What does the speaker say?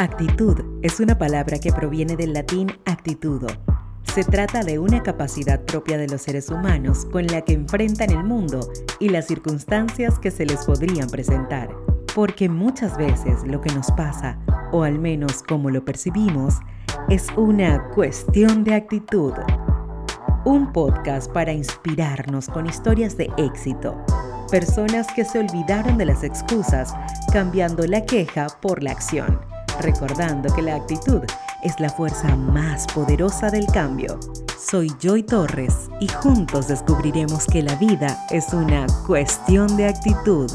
Actitud es una palabra que proviene del latín actitudo. Se trata de una capacidad propia de los seres humanos con la que enfrentan el mundo y las circunstancias que se les podrían presentar. Porque muchas veces lo que nos pasa, o al menos como lo percibimos, es una cuestión de actitud. Un podcast para inspirarnos con historias de éxito. Personas que se olvidaron de las excusas, cambiando la queja por la acción recordando que la actitud es la fuerza más poderosa del cambio. Soy Joy Torres y juntos descubriremos que la vida es una cuestión de actitud.